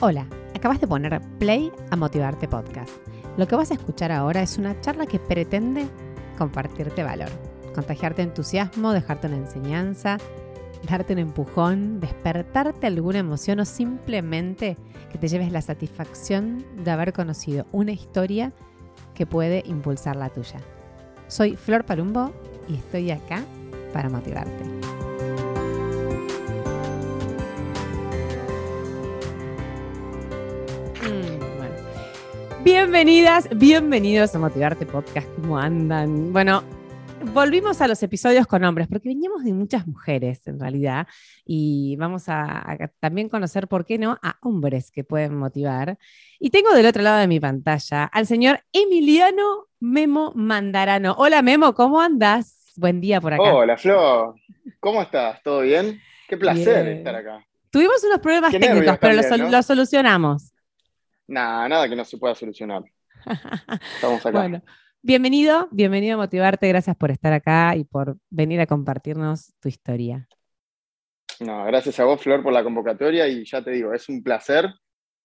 Hola, acabas de poner play a Motivarte Podcast. Lo que vas a escuchar ahora es una charla que pretende compartirte valor, contagiarte entusiasmo, dejarte una enseñanza, darte un empujón, despertarte alguna emoción o simplemente que te lleves la satisfacción de haber conocido una historia que puede impulsar la tuya. Soy Flor Palumbo y estoy acá para motivarte. Bienvenidas, bienvenidos a Motivarte Podcast. ¿Cómo andan? Bueno, volvimos a los episodios con hombres, porque veníamos de muchas mujeres en realidad, y vamos a, a también conocer, ¿por qué no?, a hombres que pueden motivar. Y tengo del otro lado de mi pantalla al señor Emiliano Memo Mandarano. Hola Memo, ¿cómo andas? Buen día por acá. Hola Flo, ¿cómo estás? ¿Todo bien? Qué placer Bien. estar acá. Tuvimos unos problemas Qué técnicos, nervios pero lo, también, sol- ¿no? lo solucionamos. Nada, nada que no se pueda solucionar. Estamos acá. Bueno, bienvenido, bienvenido a Motivarte. Gracias por estar acá y por venir a compartirnos tu historia. No, gracias a vos, Flor, por la convocatoria y ya te digo, es un placer.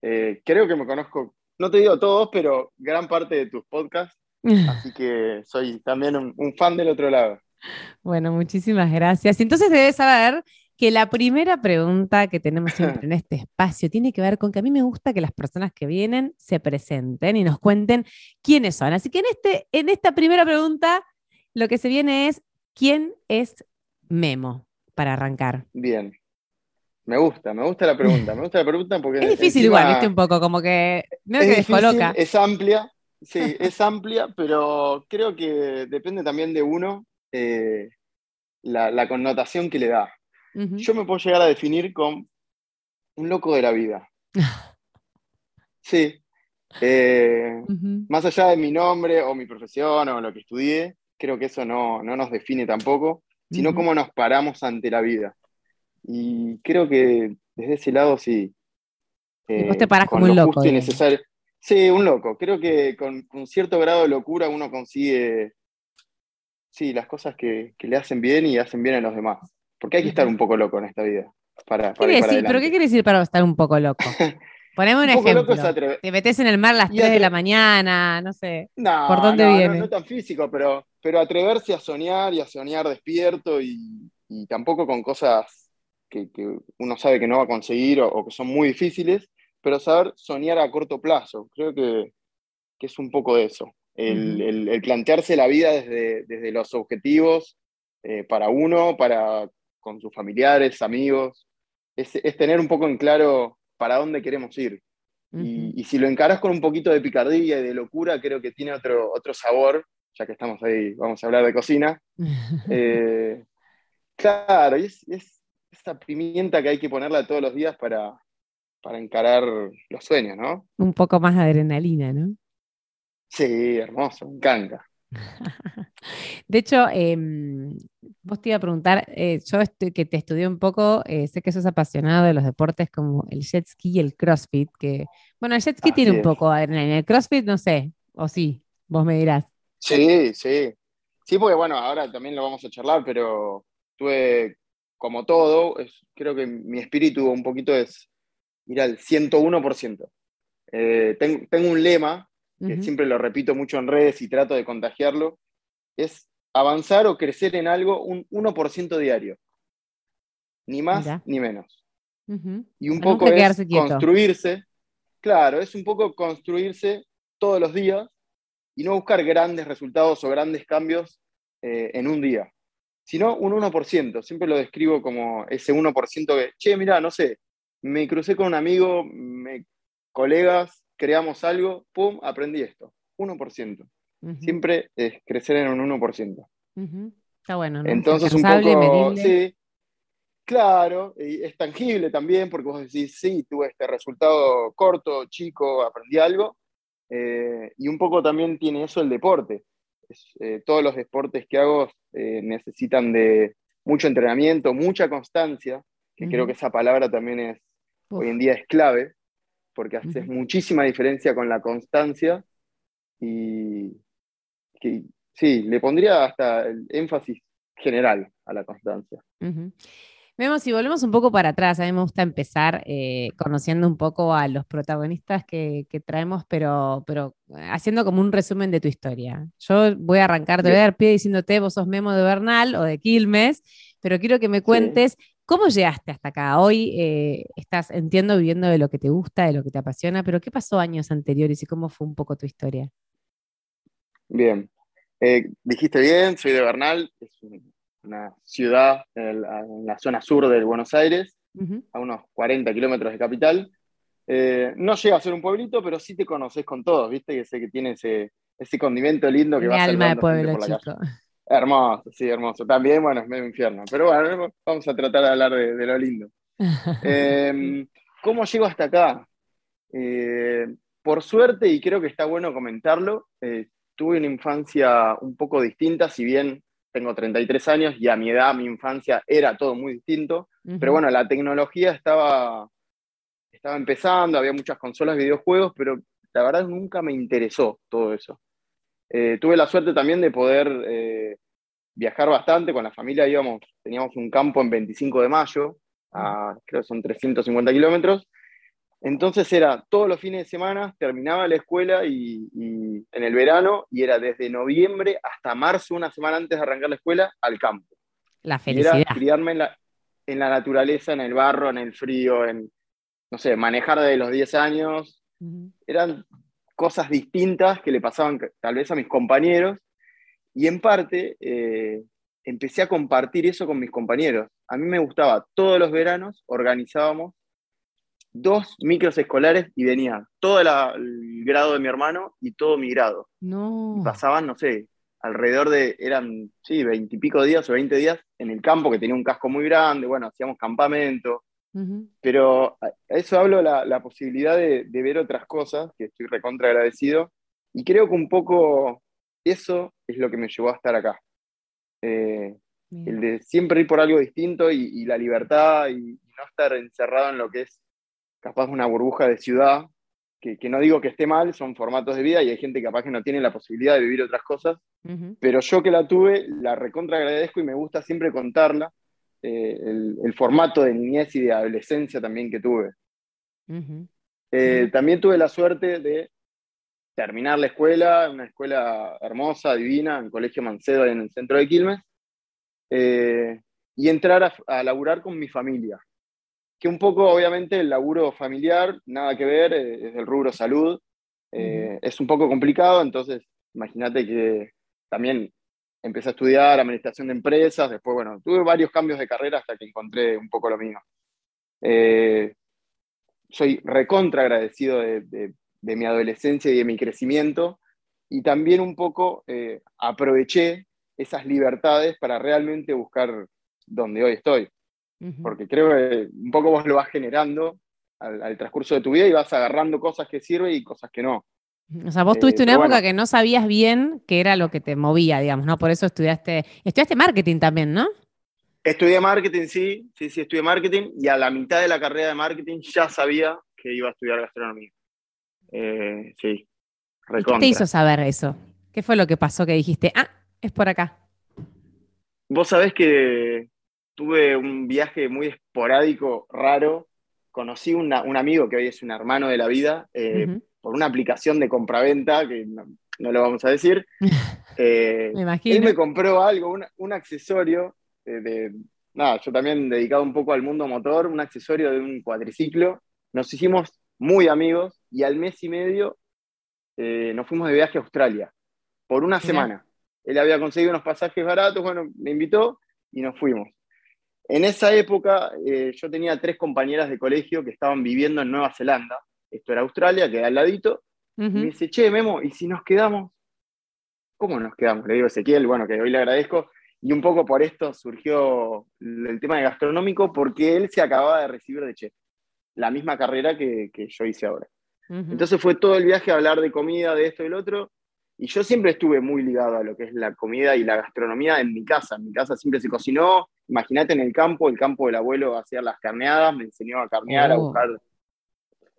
Eh, creo que me conozco, no te digo todos, pero gran parte de tus podcasts, así que soy también un, un fan del otro lado. Bueno, muchísimas gracias. Entonces debes saber que la primera pregunta que tenemos siempre en este espacio tiene que ver con que a mí me gusta que las personas que vienen se presenten y nos cuenten quiénes son. Así que en, este, en esta primera pregunta lo que se viene es, ¿quién es Memo? Para arrancar. Bien. Me gusta, me gusta la pregunta, me gusta la pregunta porque... Es difícil encima igual, viste, un poco, como que es que difícil, descoloca. es amplia, sí, es amplia, pero creo que depende también de uno eh, la, la connotación que le da. Yo me puedo llegar a definir con un loco de la vida. Sí. Eh, más allá de mi nombre o mi profesión o lo que estudié, creo que eso no, no nos define tampoco, sino cómo nos paramos ante la vida. Y creo que desde ese lado sí. Y vos eh, te parás con como un lo loco, necesario. Sí, un loco. Creo que con un cierto grado de locura uno consigue, sí, las cosas que, que le hacen bien y hacen bien a los demás. Porque hay que estar un poco loco en esta vida. Para, ¿Qué para decir? ¿Pero qué quiere decir para estar un poco loco? Poneme un, Un poco ejemplo. loco es atre- Te metes en el mar a las Y 3 de la mañana, no sé. No, ¿Por dónde no, no, viene? No, tan físico, pero, pero atreverse a soñar y a soñar despierto y, y tampoco con cosas que, que uno sabe que no va a conseguir o, o que son muy difíciles, pero saber soñar a corto plazo. Creo que, que es un poco de eso. El- el plantearse la vida desde, desde los objetivos eh, para uno, para con sus familiares, amigos. Es, es tener un poco en claro para dónde queremos ir. Y, y si lo encarás con un poquito de picardía y de locura, creo que tiene otro, otro sabor, ya que estamos ahí, vamos a hablar de cocina. Eh, claro, y es, es esa pimienta que hay que ponerla todos los días para, para encarar los sueños, ¿no? un poco más de adrenalina, ¿no? Sí, hermoso, me encanta. De hecho, em, vos te iba a preguntar, eh, yo estu- que te estudié un poco, eh, sé que sos apasionado de los deportes como el jet ski y el crossfit, que, bueno, el jet ski Así tiene un poco adrenalina, el crossfit no sé, o sí, vos me dirás. Sí, sí. Sí, porque bueno, ahora también lo vamos a charlar, pero tuve, como todo, es- creo que mi espíritu un poquito es ir al 101%. Eh, ten- tengo un lema que siempre lo repito mucho en redes y trato de contagiarlo, es avanzar o crecer en algo un 1% diario. Ni más ni menos. Y un poco es quieto. construirse, claro, es un poco construirse todos los días y no buscar grandes resultados o grandes cambios eh, en un día, sino un 1%. Siempre lo describo como ese 1% que, che, mira, no sé, me crucé con un amigo, me, colegas, creamos algo, pum, aprendí esto. 1%. Ujú. Siempre es crecer en un 1%. Ujú. Está bueno, ¿no? Entonces, un poco, sí, claro, y es tangible también, porque vos decís, sí, tuve este resultado corto, chico, aprendí algo, eh, y un poco también tiene eso el deporte. Es, eh, todos los deportes que hago eh, necesitan de mucho entrenamiento, mucha constancia, que creo que esa palabra también es, Uf. hoy en día es clave, porque haces muchísima diferencia con la constancia y que, sí, le pondría hasta el énfasis general a la constancia. Ujú. Vemos, si volvemos un poco para atrás, a mí me gusta empezar eh, conociendo un poco a los protagonistas que, traemos, pero, pero haciendo como un resumen de tu historia. Yo voy a arrancar, te voy a dar pie diciéndote, vos sos Memo de Bernal o de Quilmes, pero quiero que me cuentes cómo llegaste hasta acá. Hoy eh, estás, entiendo, viviendo de lo que te gusta, de lo que te apasiona, pero ¿qué pasó años anteriores y cómo fue un poco tu historia? Bien, eh, dijiste bien, soy de Bernal, es una ciudad en la, zona sur de Buenos Aires, a unos 40 kilómetros de capital. Eh, no llega a ser un pueblito, pero sí te conoces con todos, ¿viste? Que sé que tiene ese, ese condimento lindo que va a alma de pueblo, chico. Hermoso, sí, hermoso. También, bueno, es medio infierno. Pero bueno, vamos a tratar de hablar de, lo lindo. Em, ¿Cómo llego hasta acá? Eh, por suerte, y creo que está bueno comentarlo, eh, tuve una infancia un poco distinta, si bien tengo 33 años y a mi edad, mi infancia era todo muy distinto, pero bueno, la tecnología estaba, estaba empezando, había muchas consolas, videojuegos, pero la verdad nunca me interesó todo eso. Eh, tuve la suerte también de poder eh, viajar bastante, con la familia íbamos, teníamos un campo en 25 de mayo, creo que son 350 kilómetros, entonces era todos los fines de semana, terminaba la escuela y, en el verano, y era desde noviembre hasta marzo, una semana antes de arrancar la escuela, al campo. La felicidad. era criarme en la, en la, naturaleza, en el barro, en el frío, en, no sé, manejar desde los 10 años. Eran cosas distintas que le pasaban tal vez a mis compañeros, y en parte eh, empecé a compartir eso con mis compañeros. A mí me gustaba, todos los veranos organizábamos dos micros escolares y venía todo el grado de mi hermano y todo mi grado. No. pasaban, no sé, alrededor de, eran, sí, veintipico días o veinte días en el campo, que tenía un casco muy grande, bueno, hacíamos campamento. Pero a eso hablo la, la posibilidad de, ver otras cosas, que estoy recontra agradecido. Y creo que un poco eso es lo que me llevó a estar acá. Eh, el de siempre ir por algo distinto y, la libertad y, no estar encerrado en lo que es capaz una burbuja de ciudad, que, no digo que esté mal, son formatos de vida y hay gente capaz que no tiene la posibilidad de vivir otras cosas, pero yo que la tuve, la recontra agradezco y me gusta siempre contarla, eh, el, formato de niñez y de adolescencia también que tuve. Eh, también tuve la suerte de terminar la escuela, una escuela hermosa, divina, en Colegio Mancedo en el centro de Quilmes, eh, y entrar a, a laburar con mi familia que un poco, obviamente, el laburo familiar, nada que ver, es del rubro salud, es un poco complicado, entonces imagínate que también empecé a estudiar administración de empresas, después, bueno, tuve varios cambios de carrera hasta que encontré un poco lo mío. Eh, soy recontra agradecido de, mi adolescencia y de mi crecimiento, y también un poco aproveché esas libertades para realmente buscar donde hoy estoy porque creo que un poco vos lo vas generando al, transcurso de tu vida y vas agarrando cosas que sirven y cosas que no. O sea, vos eh, tuviste una época que no sabías bien qué era lo que te movía, digamos, ¿no? Por eso estudiaste, estudiaste marketing también, ¿no? Estudié marketing, sí, sí, sí, estudié marketing y a la mitad de la carrera de marketing ya sabía que iba a estudiar gastronomía. Eh, sí, ¿Qué te hizo saber eso? ¿Qué fue lo que pasó que dijiste, ah, es por acá? Vos sabés que tuve un viaje muy esporádico, raro. Conocí un amigo que hoy es un hermano de la vida eh, por una aplicación de compraventa, que no, lo vamos a decir. Eh, me imagino. Él me compró algo, un, accesorio de, Nada, yo también dedicado un poco al mundo motor, un accesorio de un cuadriciclo. Nos hicimos muy amigos y al mes y medio eh, nos fuimos de viaje a Australia por una semana. Él había conseguido unos pasajes baratos, bueno, me invitó y nos fuimos. En esa época eh, yo tenía tres compañeras de colegio que estaban viviendo en Nueva Zelanda. Esto era Australia, queda al ladito. Y me dice, che, Memo, ¿y si nos quedamos? ¿Cómo nos quedamos? Le digo a Ezequiel, bueno, que hoy le agradezco. Y un poco por esto surgió el tema de gastronómico, porque él se acababa de recibir de chef. La misma carrera que, yo hice ahora. Entonces fue todo el viaje a hablar de comida, de esto y lo otro. Y yo siempre estuve muy ligado a lo que es la comida y la gastronomía en mi casa. En mi casa siempre se cocinó. Imagínate en el campo, el campo del abuelo hacía las carneadas, me enseñó a carnear, a oh.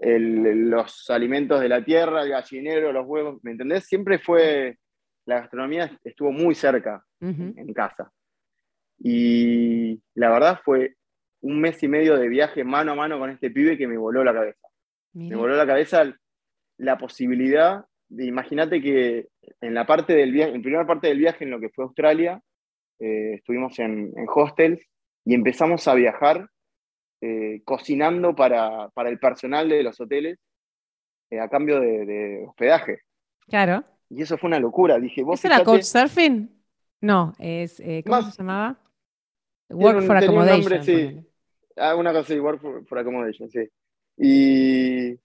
Los alimentos de la tierra, el gallinero, los huevos, ¿me entendés? Siempre fue, la gastronomía estuvo muy cerca en casa. Y la verdad fue un mes y medio de viaje mano a mano con este pibe que me voló la cabeza. Me voló la cabeza la posibilidad de, imagínate que en la parte del viaje, en primera parte del viaje en lo que fue Australia, eh, estuvimos en, hostels y empezamos a viajar eh, cocinando para, el personal de los hoteles a cambio de, hospedaje. Claro. Y eso fue una locura. Dije, ¿vos ¿Es la Couchsurfing? No, es, ¿cómo se llamaba? Work for Accommodation. sí. Ah, una cosa, sí, Work for, Accommodation, sí. Y,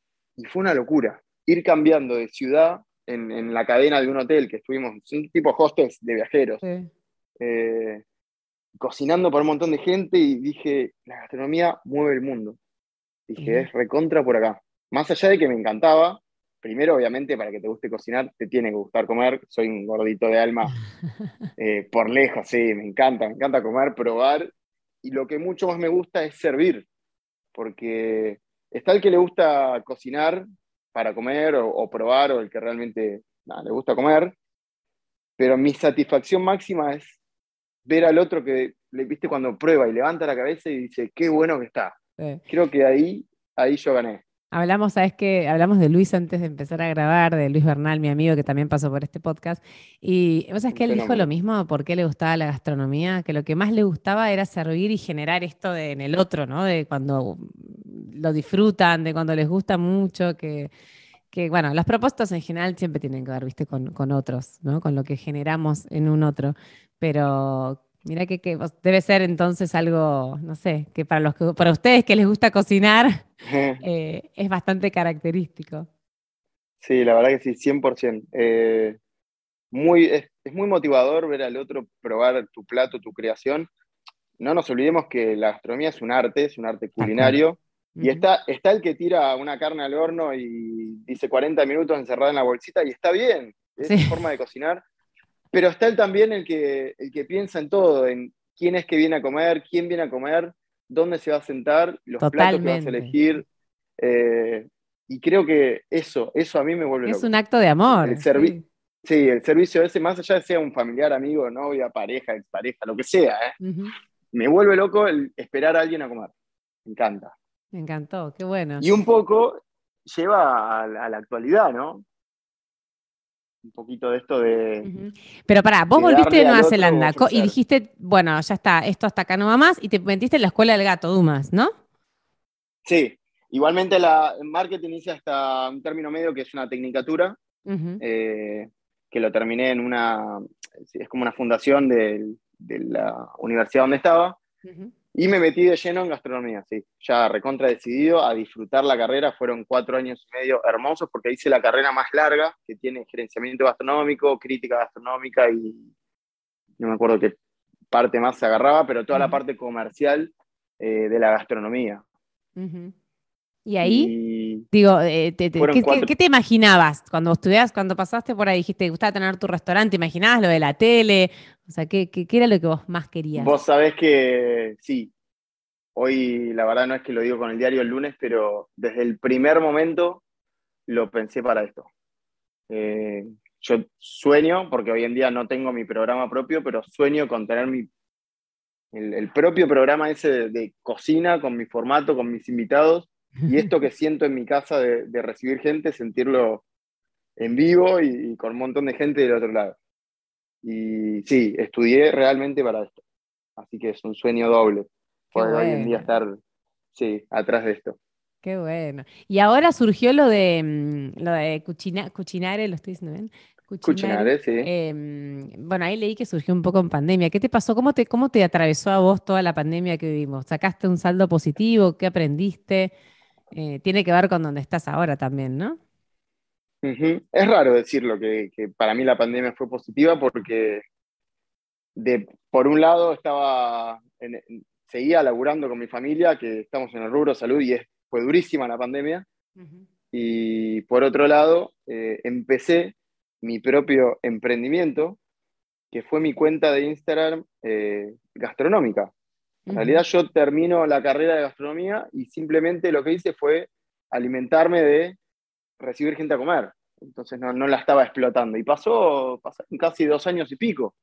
fue una locura. Ir cambiando de ciudad en, la cadena de un hotel que estuvimos, un tipo hostels de viajeros, eh, cocinando para un montón de gente y dije, la gastronomía mueve el mundo. Dije, es recontra por acá. Más allá de que me encantaba, primero, obviamente, para que te guste cocinar, te tiene que gustar comer. Soy un gordito de alma eh, por lejos, sí, me encanta, me encanta comer, probar. Y lo que mucho más me gusta es servir, porque está el que le gusta cocinar para comer o, probar, o el que realmente le gusta comer, pero mi satisfacción máxima es ver al otro que le viste cuando prueba y levanta la cabeza y dice, qué bueno que está. Creo que ahí, ahí yo gané. Hablamos, ¿sabes qué? Hablamos de Luis antes de empezar a grabar, de Luis Bernal, mi amigo que también pasó por este podcast. Y vos sabés que él dijo lo mismo, por qué le gustaba la gastronomía, que lo que más le gustaba era servir y generar esto de, en el otro, ¿no? De cuando lo disfrutan, de cuando les gusta mucho, que, que bueno, los propósitos en general siempre tienen que ver, viste, con, con otros, ¿no? Con lo que generamos en un otro. Pero Mira que, debe ser entonces algo, no sé, que para, los para ustedes que les gusta cocinar eh, es bastante característico. Sí, la verdad que sí, 100%. Eh, muy, es, muy motivador ver al otro probar tu plato, tu creación. No nos olvidemos que la gastronomía es un arte, es un arte culinario. Y está, está el que tira una carne al horno y dice 40 minutos encerrada en la bolsita y está bien, es su forma de cocinar. Pero está él también el que, el que piensa en todo, en quién es que viene a comer, quién viene a comer, dónde se va a sentar, los platos que vas a elegir. Eh, y creo que eso, eso a mí me vuelve Es un acto de amor. El sí. el servicio ese, más allá de sea un familiar, amigo, novia, pareja, expareja, lo que sea, ¿eh? me vuelve loco el esperar a alguien a comer. Me encanta. Me encantó, qué bueno. Y un poco lleva a la actualidad, ¿no? Un poquito de esto de... Pero pará, vos volviste de Nueva Zelanda y dijiste, bueno, ya está, esto hasta acá no va más, y te metiste en la escuela del gato, Dumas, ¿no? Sí, igualmente la, en marketing hice hasta un término medio que es una tecnicatura, eh, que lo terminé en una, es como una fundación de, la universidad donde estaba, y me metí de lleno en gastronomía, sí. Ya recontra decidido a disfrutar la carrera. Fueron cuatro años y medio hermosos porque hice la carrera más larga, que tiene gerenciamiento gastronómico, crítica gastronómica y no me acuerdo qué parte más se agarraba, pero toda la parte comercial eh, de la gastronomía. Y ahí, digo, eh, ¿qué, te imaginabas cuando estudias, cuando pasaste por ahí? Dijiste, gustaba tener tu restaurante, ¿imaginabas lo de la tele? O sea, ¿qué, ¿qué, era lo que vos más querías? Vos sabés que sí. Hoy, la verdad, no es que lo digo con el diario el lunes, pero desde el primer momento lo pensé para esto. Eh, yo sueño, porque hoy en día no tengo mi programa propio, pero sueño con tener mi, el, propio programa ese de cocina, con mi formato, con mis invitados y esto que siento en mi casa de, recibir gente, sentirlo en vivo y, con un montón de gente del otro lado. Y sí, estudié realmente para esto. Así que es un sueño doble poder hoy en día estar sí, atrás de esto. Qué bueno. Y ahora surgió lo de mm, lo de Cucinare, lo estoy diciendo bien. Cucinare, sí. Em, bueno, ahí leí que surgió un poco en pandemia. ¿Qué te pasó? ¿Cómo te, ¿Cómo te atravesó a vos toda la pandemia que vivimos? ¿Sacaste un saldo positivo? ¿Qué aprendiste? Eh, tiene que ver con donde estás ahora también, ¿no? Es raro decirlo, que, que, para mí la pandemia fue positiva porque de, por un lado estaba seguía laburando con mi familia, que estamos en el rubro salud y fue durísima la pandemia. Y por otro lado, eh, empecé mi propio emprendimiento, que fue mi cuenta de Instagram eh, gastronómica. En realidad yo termino la carrera de gastronomía y simplemente lo que hice fue alimentarme de recibir gente a comer. Entonces no, la estaba explotando. Y pasó, casi dos años y pico.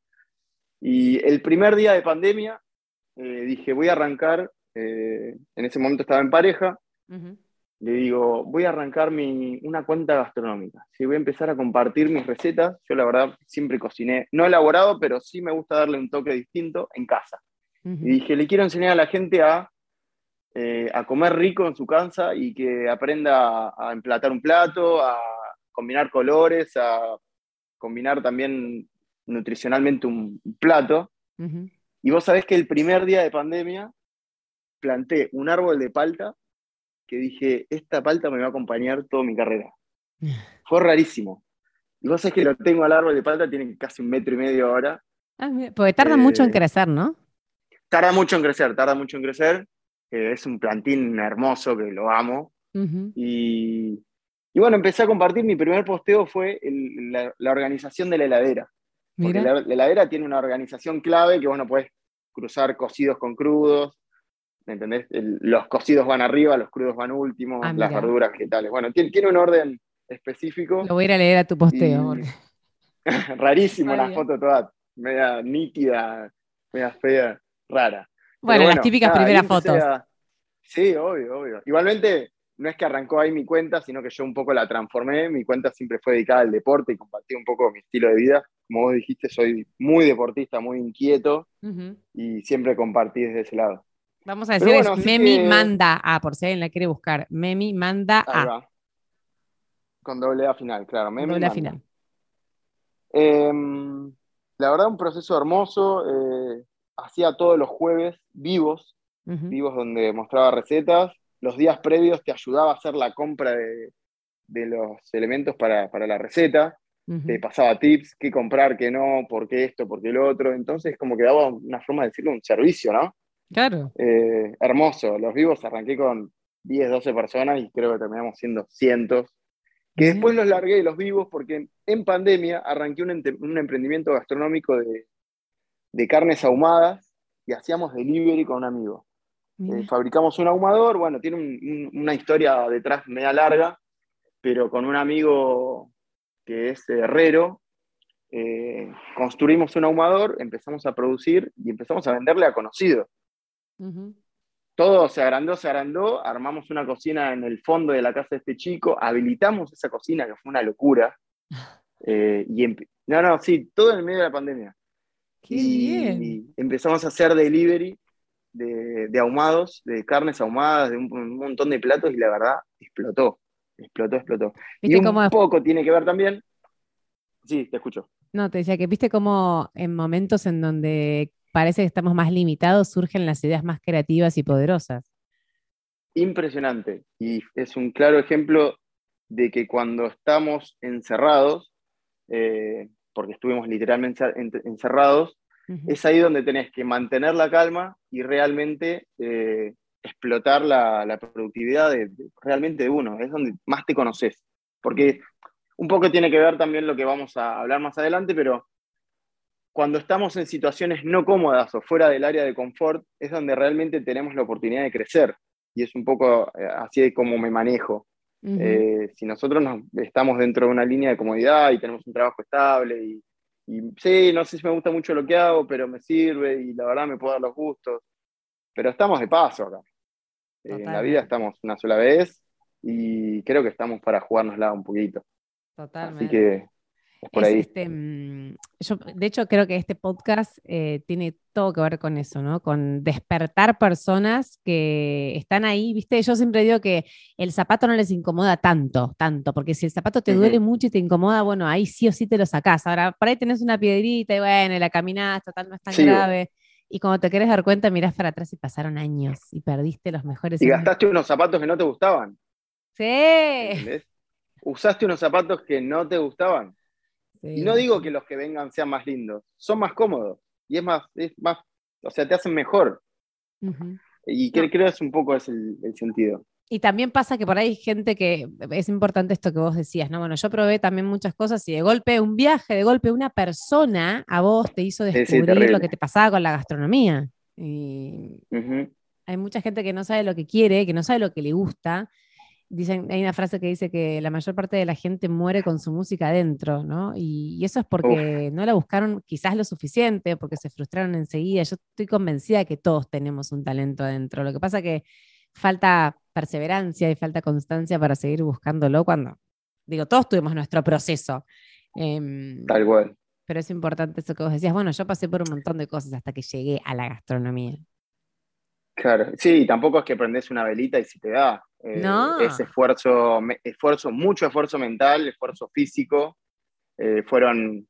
Y el primer día de pandemia eh, dije, voy a arrancar eh, en ese momento estaba en pareja, le digo, voy a arrancar mi, una cuenta gastronómica. Si voy a empezar a compartir mis recetas, yo la verdad siempre cociné, no elaborado, pero sí me gusta darle un toque distinto en casa. Y dije, le quiero enseñar a la gente a, eh, a comer rico en su casa y que aprenda a, emplatar un plato, a combinar colores, a combinar también nutricionalmente un plato. Y vos sabés que el primer día de pandemia planté un árbol de palta que dije, esta palta me va a acompañar toda mi carrera. Fue rarísimo. Y vos sabés que lo tengo al árbol de palta, tiene casi un metro y medio ahora. Ah, porque tarda mucho en eh, crecer, ¿no? Tarda mucho en crecer, tarda mucho en crecer. Eh, es un plantín hermoso que lo amo. y, y, bueno, empecé a compartir. Mi primer posteo fue la, organización de la heladera. Porque la, la, heladera tiene una organización clave que vos no podés cruzar cocidos con crudos, ¿me entendés? los cocidos van arriba, los crudos van últimos, ah, las verduras, ¿qué tal? Bueno, tiene, tiene, un orden específico. Lo voy a ir a leer a tu posteo. Rarísimo la foto toda, media nítida, media fea, rara. Bueno, las típicas primeras fotos. Sí, obvio, obvio. Igualmente, no es que arrancó ahí mi cuenta, sino que yo un poco la transformé. Mi cuenta siempre fue dedicada al deporte y compartí un poco mi estilo de vida. Como vos dijiste, soy muy deportista, muy inquieto y siempre compartí desde ese lado. Vamos a decir, Memi manda A, por si alguien la quiere buscar. Memi manda A. Con doble A final, claro. Memi doble A final. Em, la verdad, un proceso hermoso. Eh, hacía todos los jueves vivos, vivos donde mostraba recetas. Los días previos te ayudaba a hacer la compra de, los elementos para, la receta. Te pasaba tips, qué comprar, qué no, por qué esto, por qué lo otro. Entonces, como que daba una forma de decirlo, un servicio, ¿no? Claro. Eh, hermoso. Los vivos arranqué con 10, 12 personas y creo que terminamos siendo cientos. Que después los largué los vivos porque en pandemia arranqué un, emprendimiento gastronómico de, carnes ahumadas y hacíamos delivery con un amigo. Eh, fabricamos un ahumador, bueno, tiene una historia detrás media larga, pero con un amigo que es herrero, eh, construimos un ahumador, empezamos a producir y empezamos a venderle a conocidos. Todo se agrandó, se agrandó, armamos una cocina en el fondo de la casa de este chico, habilitamos esa cocina que fue una locura. Eh, y no, no, sí, todo en el medio de la pandemia. Y, empezamos a hacer delivery de, ahumados, de carnes ahumadas, de un, montón de platos y la verdad explotó, explotó, explotó. Y un poco tiene que ver también. Sí, te escucho. No, te decía que viste como en momentos en donde parece que estamos más limitados, surgen las ideas más creativas y poderosas. Impresionante. Y es un claro ejemplo de que cuando estamos encerrados, eh, porque estuvimos literalmente encerrados, es ahí donde tenés que mantener la calma y realmente eh, explotar la, productividad realmente de uno. Es donde más te conoces. Porque un poco tiene que ver también lo que vamos a hablar más adelante, pero cuando estamos en situaciones no cómodas o fuera del área de confort, es donde realmente tenemos la oportunidad de crecer. Y es un poco eh, así de como me manejo. Eh, si nosotros estamos dentro de una línea de comodidad y tenemos un trabajo estable y, sí, no sé si me gusta mucho lo que hago, pero me sirve y la verdad me puedo dar los gustos. Pero estamos de paso acá. Eh, en la vida estamos una sola vez y creo que estamos para jugárnosla un poquito. Totalmente. Así que este, mm, yo, de hecho, creo que este podcast eh, tiene todo que ver con eso, ¿no? Con despertar personas que están ahí, ¿viste? Yo siempre digo que el zapato no les incomoda tanto, tanto, porque si el zapato te duele mucho y te incomoda, bueno, ahí sí o sí te lo sacás. Ahora, por ahí tenés una piedrita y bueno, la caminás, total, no es tan grave. Y cuando te quieres dar cuenta, mirás para atrás y pasaron años y perdiste los mejores. Y gastaste unos zapatos que no te gustaban. Sí. Usaste unos zapatos que no te gustaban. Y no digo que los que vengan sean más lindos, son más cómodos y es más, es más o sea, te hacen mejor. Y creo, que es un poco ese el, sentido. Y también pasa que por ahí hay gente que es importante esto que vos decías, ¿no? Bueno, yo probé también muchas cosas y de golpe un viaje, de golpe una persona a vos te hizo descubrir lo que te pasaba con la gastronomía. Y hay mucha gente que no sabe lo que quiere, que no sabe lo que le gusta dicen, hay una frase que dice que la mayor parte de la gente muere con su música adentro, ¿no? Y, eso es porque no la buscaron quizás lo suficiente, porque se frustraron enseguida. Yo estoy convencida de que todos tenemos un talento adentro. Lo que pasa es que falta perseverancia y falta constancia para seguir buscándolo cuando, digo, todos tuvimos nuestro proceso. Em, Tal cual. Pero es importante eso que vos decías, bueno, yo pasé por un montón de cosas hasta que llegué a la gastronomía. Claro, sí, tampoco es que prendes una velita y se te da. Eh, no. Es esfuerzo, esfuerzo, mucho esfuerzo mental, esfuerzo físico. Eh, fueron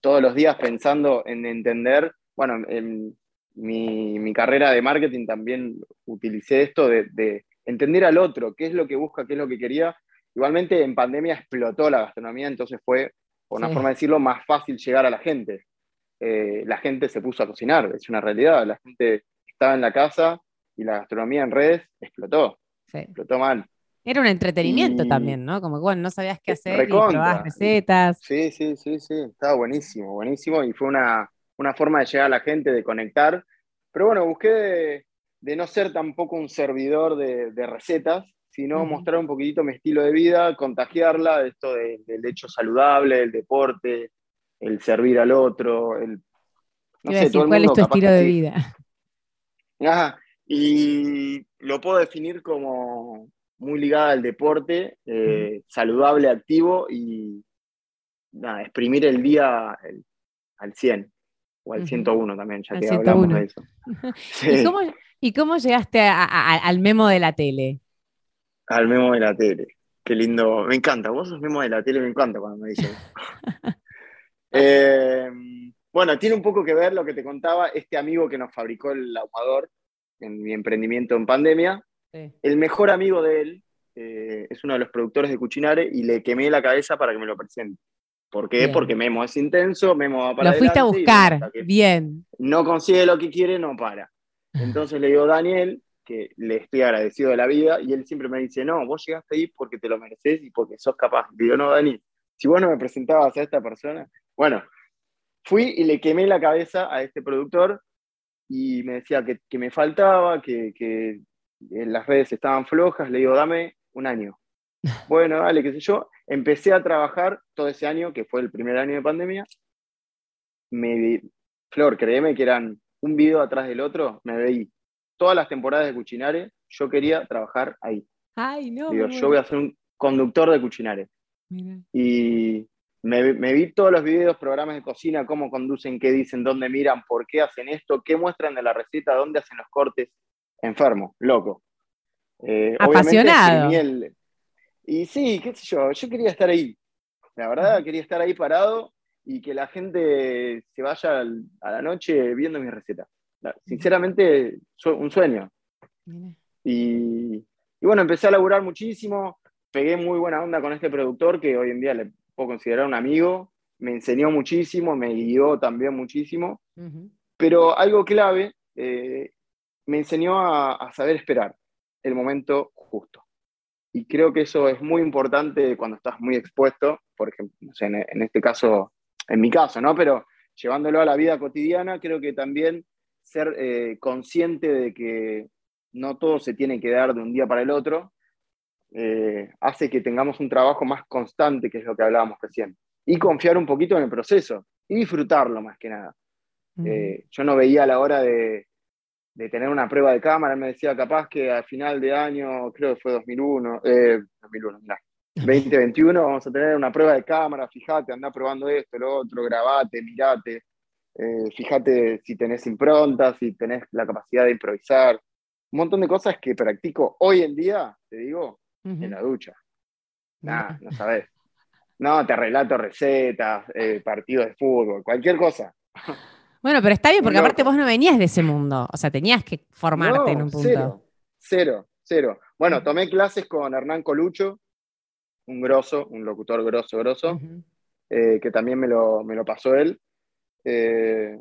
todos los días pensando en entender, bueno, en mi, carrera de marketing también utilicé esto de, entender al otro, qué es lo que busca, qué es lo que quería. Igualmente en pandemia explotó la gastronomía, entonces fue, por una forma de decirlo, más fácil llegar a la gente. Eh, la gente se puso a cocinar, es una realidad. La gente estaba en la casa y la gastronomía en redes explotó. Explotó mal. Era un entretenimiento también, ¿no? Como que, bueno, no sabías qué hacer y probabas recetas. Sí, sí, sí, sí, estaba buenísimo, buenísimo y fue una, forma de llegar a la gente, de conectar. Pero bueno, busqué de, no ser tampoco un servidor de, recetas, sino mostrar un poquitito mi estilo de vida, contagiarla, esto del hecho saludable, el deporte, el servir al otro, el... No sé, ¿Cuál es tu estilo de vida? Y lo puedo definir como muy ligada al deporte, eh, saludable, activo y nada, exprimir el día al 100 o al 101 también, ya que hablamos de eso. ¿Y, cómo, llegaste al memo de la tele? Al memo de la tele. Qué lindo, me encanta. Vos sos memo de la tele, me encanta cuando me dicen. eh, bueno, tiene un poco que ver lo que te contaba este amigo que nos fabricó el ahumador en mi emprendimiento en pandemia. El mejor amigo de él eh, es uno de los productores de Cuchinare y le quemé la cabeza para que me lo presente. ¿Por qué? Porque Memo es intenso, Memo va para Lo fuiste a buscar, bien. No consigue lo que quiere, no para. Entonces le digo a Daniel, que le estoy agradecido de la vida, y él siempre me dice, no, vos llegaste ahí porque te lo mereces y porque sos capaz. digo, no, Dani, si vos no me presentabas a esta persona, bueno, fui y le quemé la cabeza a este productor y me decía que, me faltaba, que, que, las redes estaban flojas, le digo, dame un año. Bueno, dale, qué sé yo. Empecé a trabajar todo ese año, que fue el primer año de pandemia. Me, Flor, créeme que eran un video atrás del otro, me veí todas las temporadas de Cuchinare, yo quería trabajar ahí. Ay, no. Digo, yo voy a ser un conductor de Cuchinare. Y me, vi todos los videos, programas de cocina, cómo conducen, qué dicen, dónde miran, por qué hacen esto, qué muestran de la receta, dónde hacen los cortes. Enfermo, loco. Eh, Apasionado. y sí, qué sé yo, yo quería estar ahí. La verdad, quería estar ahí parado y que la gente se vaya a la noche viendo mis recetas. Sinceramente, un sueño. Y, y, bueno, empecé a laburar muchísimo, pegué muy buena onda con este productor que hoy en día le puedo considerar un amigo, me enseñó muchísimo, me guió también muchísimo, pero algo clave, eh, me enseñó a, saber esperar el momento justo. Y creo que eso es muy importante cuando estás muy expuesto, por ejemplo, en, este caso, en mi caso, ¿no? Pero llevándolo a la vida cotidiana, creo que también ser eh, consciente de que no todo se tiene que dar de un día para el otro, eh, hace que tengamos un trabajo más constante, que es lo que hablábamos recién, y confiar un poquito en el proceso y disfrutarlo más que nada. Eh, yo no veía la hora de, tener una prueba de cámara, me decía capaz que al final de año, creo que fue 2001, 2001, 2021, vamos a tener una prueba de cámara, fíjate, anda probando esto, lo otro, grabate, mirate, eh, fíjate si tenés impronta, si tenés la capacidad de improvisar, un montón de cosas que practico hoy en día, te digo, en la ducha. Nada, no sabes. No, te relato recetas, eh, partidos de fútbol, cualquier cosa. Bueno, pero está bien, porque aparte vos no venías de ese mundo. O sea, tenías que formarte en un punto. Cero, cero, cero. Bueno, tomé clases con Hernán Colucho, un grosso, un locutor grosso, grosso, eh, que también me lo, me lo pasó él. Eh,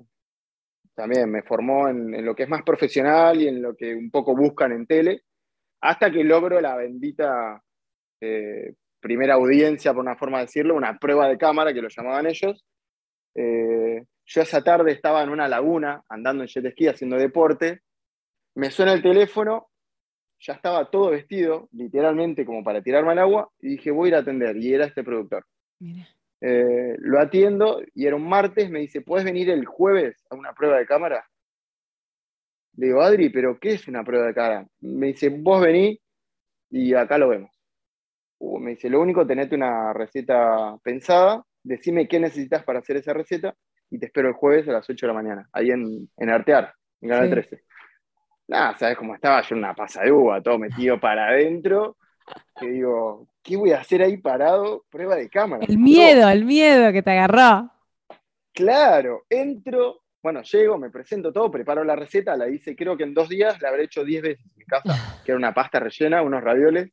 también me formó en, en, lo que es más profesional y en lo que un poco buscan en tele hasta que logro la bendita eh, primera audiencia, por una forma de decirlo, una prueba de cámara, que lo llamaban ellos. Eh, yo esa tarde estaba en una laguna, andando en jet ski, haciendo deporte. Me suena el teléfono, ya estaba todo vestido, literalmente como para tirarme al agua, y dije, voy a ir a atender, y era este productor. Eh, lo atiendo y era un martes, me dice, ¿puedes venir el jueves a una prueba de cámara? Le digo, Adri, ¿pero qué es una prueba de cámara? Me dice, vos vení y acá lo vemos. Me dice, lo único, tenete una receta pensada, decime qué necesitas para hacer esa receta y te espero el jueves a las 8 de la mañana, ahí en, en Artear, en Canal 13. Nada, ¿sabes cómo estaba? Yo una pasa de uva, todo metido para adentro, que digo, ¿qué voy a hacer ahí parado? Prueba de cámara. El miedo, el miedo que te agarró. Claro, entro, bueno, llego, me presento todo, preparo la receta, la hice creo que en dos días, la habré hecho 10 veces en mi casa, que era una pasta rellena, unos ravioles,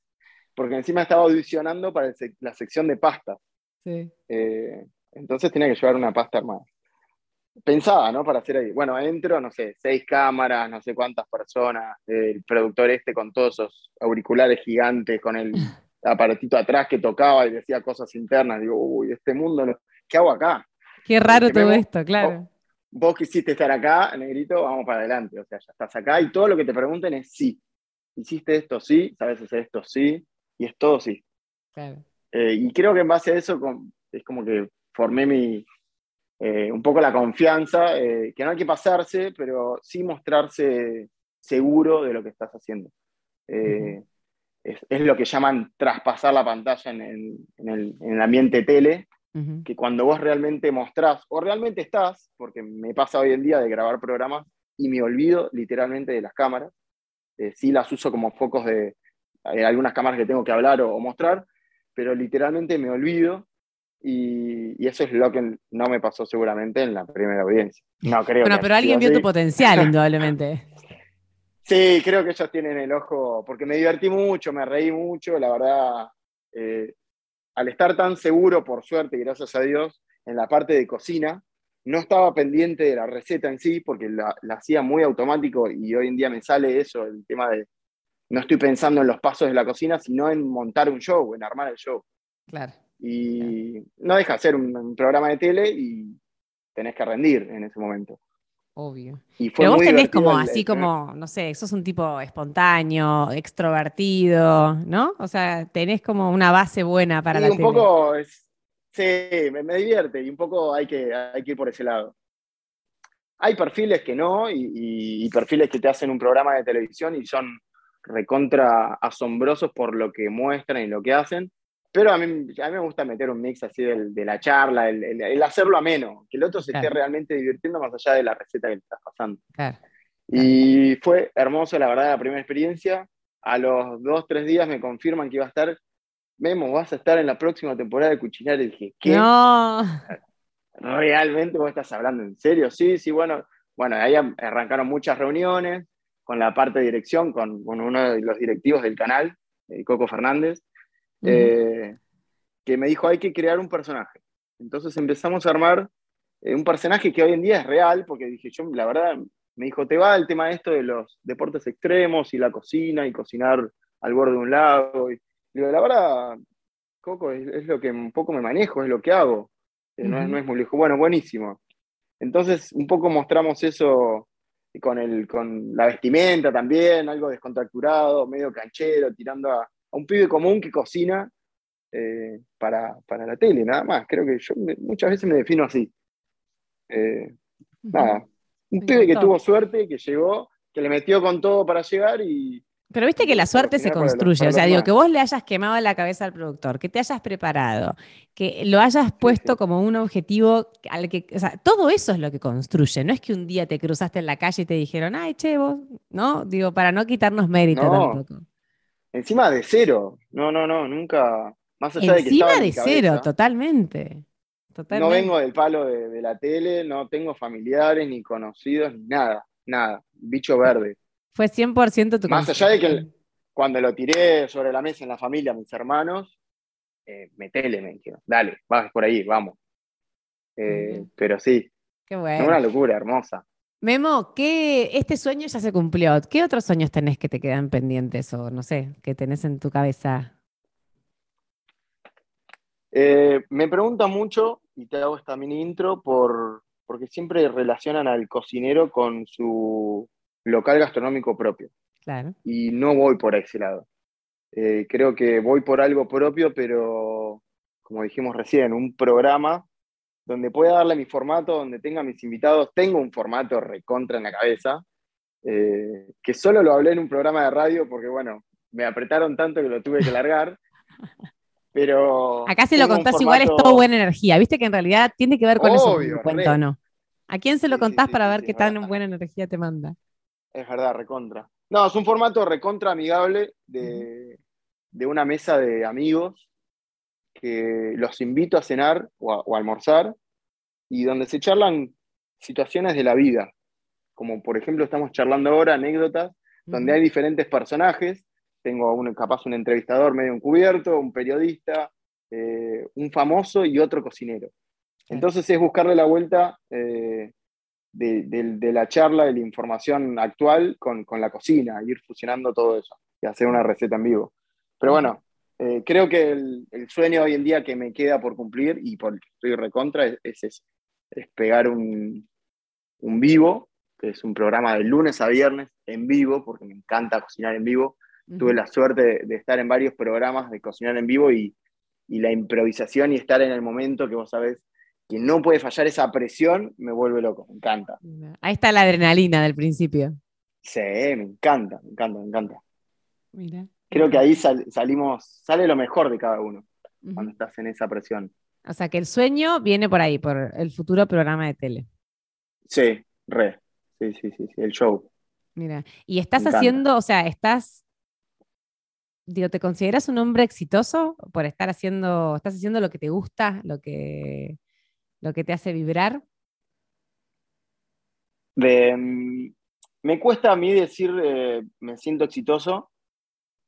porque encima estaba audicionando para la sección de pasta. Sí. Eh, entonces tenía que llevar una pasta armada pensaba, ¿no? Para hacer ahí. Bueno, entro, no sé, seis cámaras, no sé cuántas personas, el productor este con todos esos auriculares gigantes, con el aparatito atrás que tocaba y decía cosas internas. Digo, uy, este mundo, ¿qué hago acá? Qué raro todo esto, claro. Vos, quisiste estar acá, negrito, vamos para adelante. O sea, ya estás acá y todo lo que te pregunten es sí. Hiciste esto, sí, sabes hacer esto, sí, y es todo sí. Claro. Eh, y creo que en base a eso es como que formé mi, eh, un poco la confianza, eh, que no hay que pasarse, pero sí mostrarse seguro de lo que estás haciendo. Eh, es, lo que llaman traspasar la pantalla en, el, ambiente tele, que cuando vos realmente mostrás, o realmente estás, porque me pasa hoy en día de grabar programas y me olvido literalmente de las cámaras, sí las uso como focos de algunas cámaras que tengo que hablar o mostrar, pero literalmente me olvido y, eso es lo que no me pasó seguramente en la primera audiencia. No creo. Bueno, pero alguien vio tu potencial, indudablemente. Sí, creo que ellos tienen el ojo, porque me divertí mucho, me reí mucho, la verdad, eh, al estar tan seguro, por suerte, gracias a Dios, en la parte de cocina, no estaba pendiente de la receta en sí, porque la, la hacía muy automático y hoy en día me sale eso, el tema de, no estoy pensando en los pasos de la cocina, sino en montar un show, en armar el show. Claro. Y no deja de ser un, programa de tele y tenés que rendir en ese momento. Obvio. Pero vos tenés como así como, no sé, sos un tipo espontáneo, extrovertido, ¿no? O sea, tenés como una base buena para la un poco, sí, me, divierte y un poco hay que, hay que ir por ese lado. Hay perfiles que no y, y perfiles que te hacen un programa de televisión y son recontra asombrosos por lo que muestran y lo que hacen. Pero a mí, a mí me gusta meter un mix así de la charla, el, hacerlo ameno, que el otro se esté realmente divirtiendo más allá de la receta que le estás pasando. Y fue hermoso, la verdad, la primera experiencia. A los dos, tres días me confirman que iba a estar, Memo, vas a estar en la próxima temporada de Cuchinar. Y dije, ¿qué? No. ¿Realmente vos estás hablando en serio? Sí, sí, bueno. Bueno, ahí arrancaron muchas reuniones con la parte de dirección, con, uno de los directivos del canal, eh, Coco Fernández. Eh, que me dijo, hay que crear un personaje. Entonces empezamos a armar eh, un personaje que hoy en día es real, porque dije, yo, la verdad, me dijo, te va el tema esto de los deportes extremos y la cocina y cocinar al borde de un lago. Y, digo, la verdad, Coco, es, lo que un poco me manejo, es lo que hago. Eh, no, es, no, es, muy lejos. Bueno, buenísimo. Entonces, un poco mostramos eso con, el, con la vestimenta también, algo descontracturado, medio canchero, tirando a, a un pibe común que cocina eh, para, la tele, nada más. Creo que yo muchas veces me defino así. Eh, nada, un pibe que tuvo suerte, que llegó, que le metió con todo para llegar y... Pero viste que la suerte se construye, o sea, digo, que vos le hayas quemado la cabeza al productor, que te hayas preparado, que lo hayas puesto como un objetivo al que, o sea, todo eso es lo que construye, no es que un día te cruzaste en la calle y te dijeron, ay, che, vos, ¿no? Digo, para no quitarnos mérito tampoco. Encima de cero. No, no, no, nunca. Más allá de que Encima de cero, totalmente. No vengo del palo de, la tele, no tengo familiares, ni conocidos, ni nada, nada. Bicho verde. Fue 100% tu Más allá de que cuando lo tiré sobre la mesa en la familia, mis hermanos, eh, metele, me dijeron, dale, vas por ahí, vamos. Eh, pero sí, Qué bueno. una locura hermosa. Memo, ¿qué, este sueño ya se cumplió. ¿Qué otros sueños tenés que te quedan pendientes o no sé, que tenés en tu cabeza? Eh, me pregunta mucho, y te hago esta mini intro, por, porque siempre relacionan al cocinero con su local gastronómico propio. Claro. Y no voy por ese lado. Eh, creo que voy por algo propio, pero como dijimos recién, un programa donde pueda darle mi formato, donde tenga mis invitados. Tengo un formato recontra en la cabeza, eh, que solo lo hablé en un programa de radio porque, bueno, me apretaron tanto que lo tuve que largar. Pero. Acá se lo contás igual, es todo buena energía. Viste que en realidad tiene que ver con eso, cuento no. ¿A quién se lo contás para ver qué tan buena energía te manda? Es verdad, recontra. No, es un formato recontra amigable de, una mesa de amigos que los invito a cenar o a, almorzar y donde se charlan situaciones de la vida. Como por ejemplo estamos charlando ahora anécdotas donde hay diferentes personajes. Tengo un, capaz un entrevistador medio encubierto, un periodista, eh, un famoso y otro cocinero. Entonces es buscarle la vuelta eh, de, la charla, de la información actual con, la cocina, ir fusionando todo eso y hacer una receta en vivo. Pero bueno, eh, creo que el, sueño hoy en día que me queda por cumplir y por el que estoy recontra es, es, es pegar un, un, vivo, que es un programa de lunes a viernes en vivo, porque me encanta cocinar en vivo. Tuve la suerte de, estar en varios programas de cocinar en vivo y, y la improvisación y estar en el momento que vos sabés que no puede fallar esa presión, me vuelve loco, me encanta. Ahí está la adrenalina del principio. Sí, me encanta, me encanta, me encanta. Mira. Creo que ahí salimos, sale lo mejor de cada uno cuando estás en esa presión. O sea que el sueño viene por ahí, por el futuro programa de tele. Sí, re. Sí, sí, sí, sí el show. Mira, y estás haciendo, o sea, estás, digo, ¿te consideras un hombre exitoso por estar haciendo, estás haciendo lo que te gusta, lo que lo que te hace vibrar? Mm, me cuesta a mí decir eh, me siento exitoso,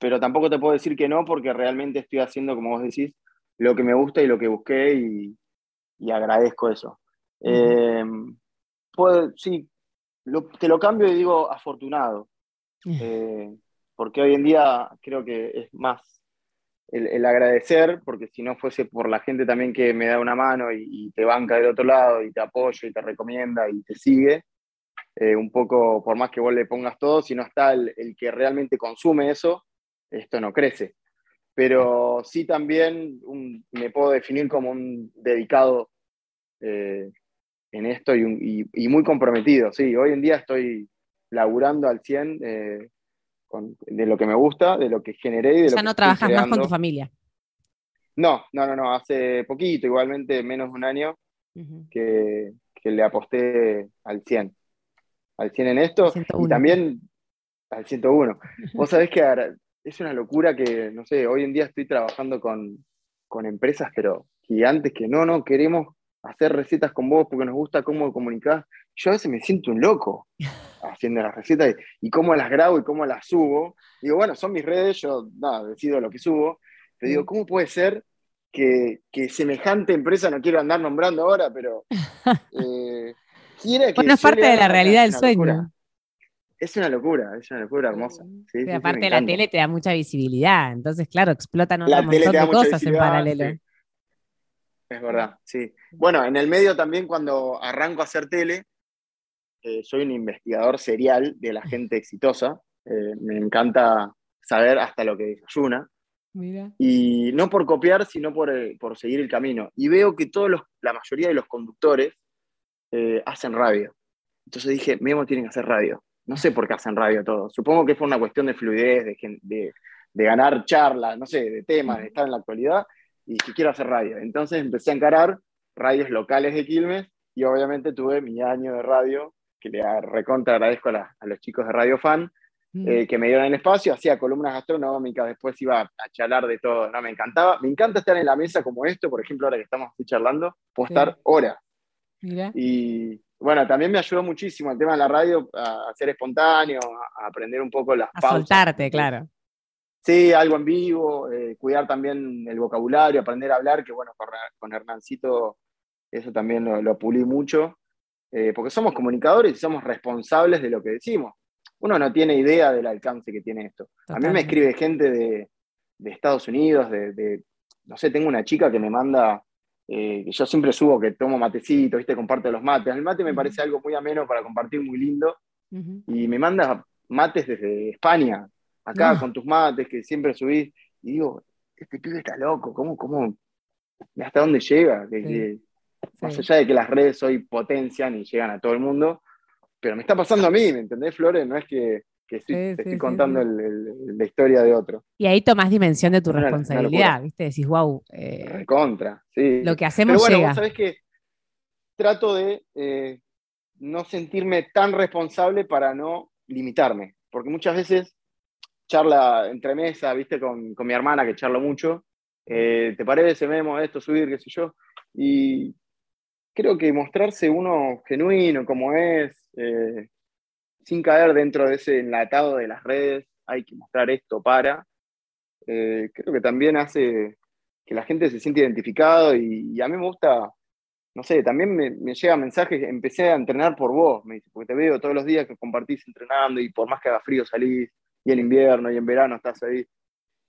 pero tampoco te puedo decir que no porque realmente estoy haciendo, como vos decís, lo que me gusta y lo que busqué y, agradezco eso. Eh, sí, te lo cambio y digo afortunado, eh, porque hoy en día creo que es más el, agradecer, porque si no fuese por la gente también que me da una mano y, te banca del otro lado y te apoya y te recomienda y te sigue, eh, un poco, por más que vos le pongas todo, si no está el, que realmente consume eso, esto no crece. Pero sí también me puedo definir como un dedicado eh, en esto y, muy comprometido. Sí, hoy en día estoy laburando al 100 de lo que me gusta, de lo que generé. Y de ya no trabajas más con tu familia. No, no, no, no, hace poquito, igualmente menos de un año, que, le aposté al 100. Al 100 en esto y también al 101. Vos sabés que es una locura que, no sé, hoy en día estoy trabajando con, con empresas, pero gigantes que no, no, queremos hacer recetas con vos porque nos gusta cómo comunicás. Yo a veces me siento un loco haciendo las recetas y, cómo las grabo y cómo las subo. Digo, bueno, son mis redes, yo nada, decido lo que subo. Pero digo, ¿cómo puede ser que, semejante empresa, no quiero andar nombrando ahora, pero eh, quiera que... Bueno, es parte de la realidad del sueño. Es una locura, es una locura hermosa. aparte la tele te da mucha visibilidad, entonces claro, explotan un montón de cosas en paralelo. Es verdad, sí. Bueno, en el medio también cuando arranco a hacer tele, eh, soy un investigador serial de la gente exitosa. Eh, me encanta saber hasta lo que desayuna. Y no por copiar, sino por, eh, por, seguir el camino. Y veo que todos los, la mayoría de los conductores hacen radio. Entonces dije, Memo tiene que hacer radio. No sé por qué hacen radio todos. Supongo que fue una cuestión de fluidez, de, de, de ganar charlas, no sé, de temas, de estar en la actualidad y que quiero hacer radio. Entonces empecé a encarar radios locales de Quilmes y obviamente tuve mi año de radio, que le recontra agradezco a, los chicos de Radio Fan, mm. eh, que me dieron el espacio, hacía columnas gastronómicas, después iba a charlar de todo, no, me encantaba, me encanta estar en la mesa como esto, por ejemplo, ahora que estamos aquí charlando, puedo estar horas. Y bueno, también me ayudó muchísimo el tema de la radio a, ser espontáneo, a, aprender un poco las a soltarte, claro. Sí, algo en vivo, eh, cuidar también el vocabulario, aprender a hablar, que bueno, con, Hernancito eso también lo, pulí mucho, eh, porque somos comunicadores y somos responsables de lo que decimos. Uno no tiene idea del alcance que tiene esto. A mí me escribe gente de, Estados Unidos, de, no sé, tengo una chica que me manda, eh, yo siempre subo que tomo matecito, ¿viste? Comparto los mates. El mate me parece algo muy ameno para compartir, muy lindo. Y me manda mates desde España, acá No. con tus mates que siempre subís, y digo, este pibe está loco, ¿cómo, cómo, hasta dónde llega? Que- Sí. que- más Sí. allá de que las redes hoy potencian y llegan a todo el mundo, pero me está pasando a mí, ¿me entendés, Flores? No es que, que estoy- Sí, te estoy sí, contando sí. el- el- la historia de otro. Y ahí tomás dimensión de tu Una- responsabilidad. ¿viste? Decís, wow, Recontra, sí. lo que Pero hacemos bueno, llega. vos sabés que trato de eh, no sentirme tan responsable para no limitarme, porque muchas veces charla entre mesa, viste, con, con mi hermana que charlo mucho, eh, ¿te parece, Memo, esto, subir, qué sé yo? Y creo que mostrarse uno genuino como es, eh, sin caer dentro de ese enlatado de las redes, hay que mostrar esto para, eh, creo que también hace que la gente se siente identificado y, y a mí me gusta, no sé, también me, me llegan mensajes, empecé a entrenar por vos, me dice, porque te veo todos los días que compartís entrenando y por más que haga frío salís, y en invierno y en verano estás ahí.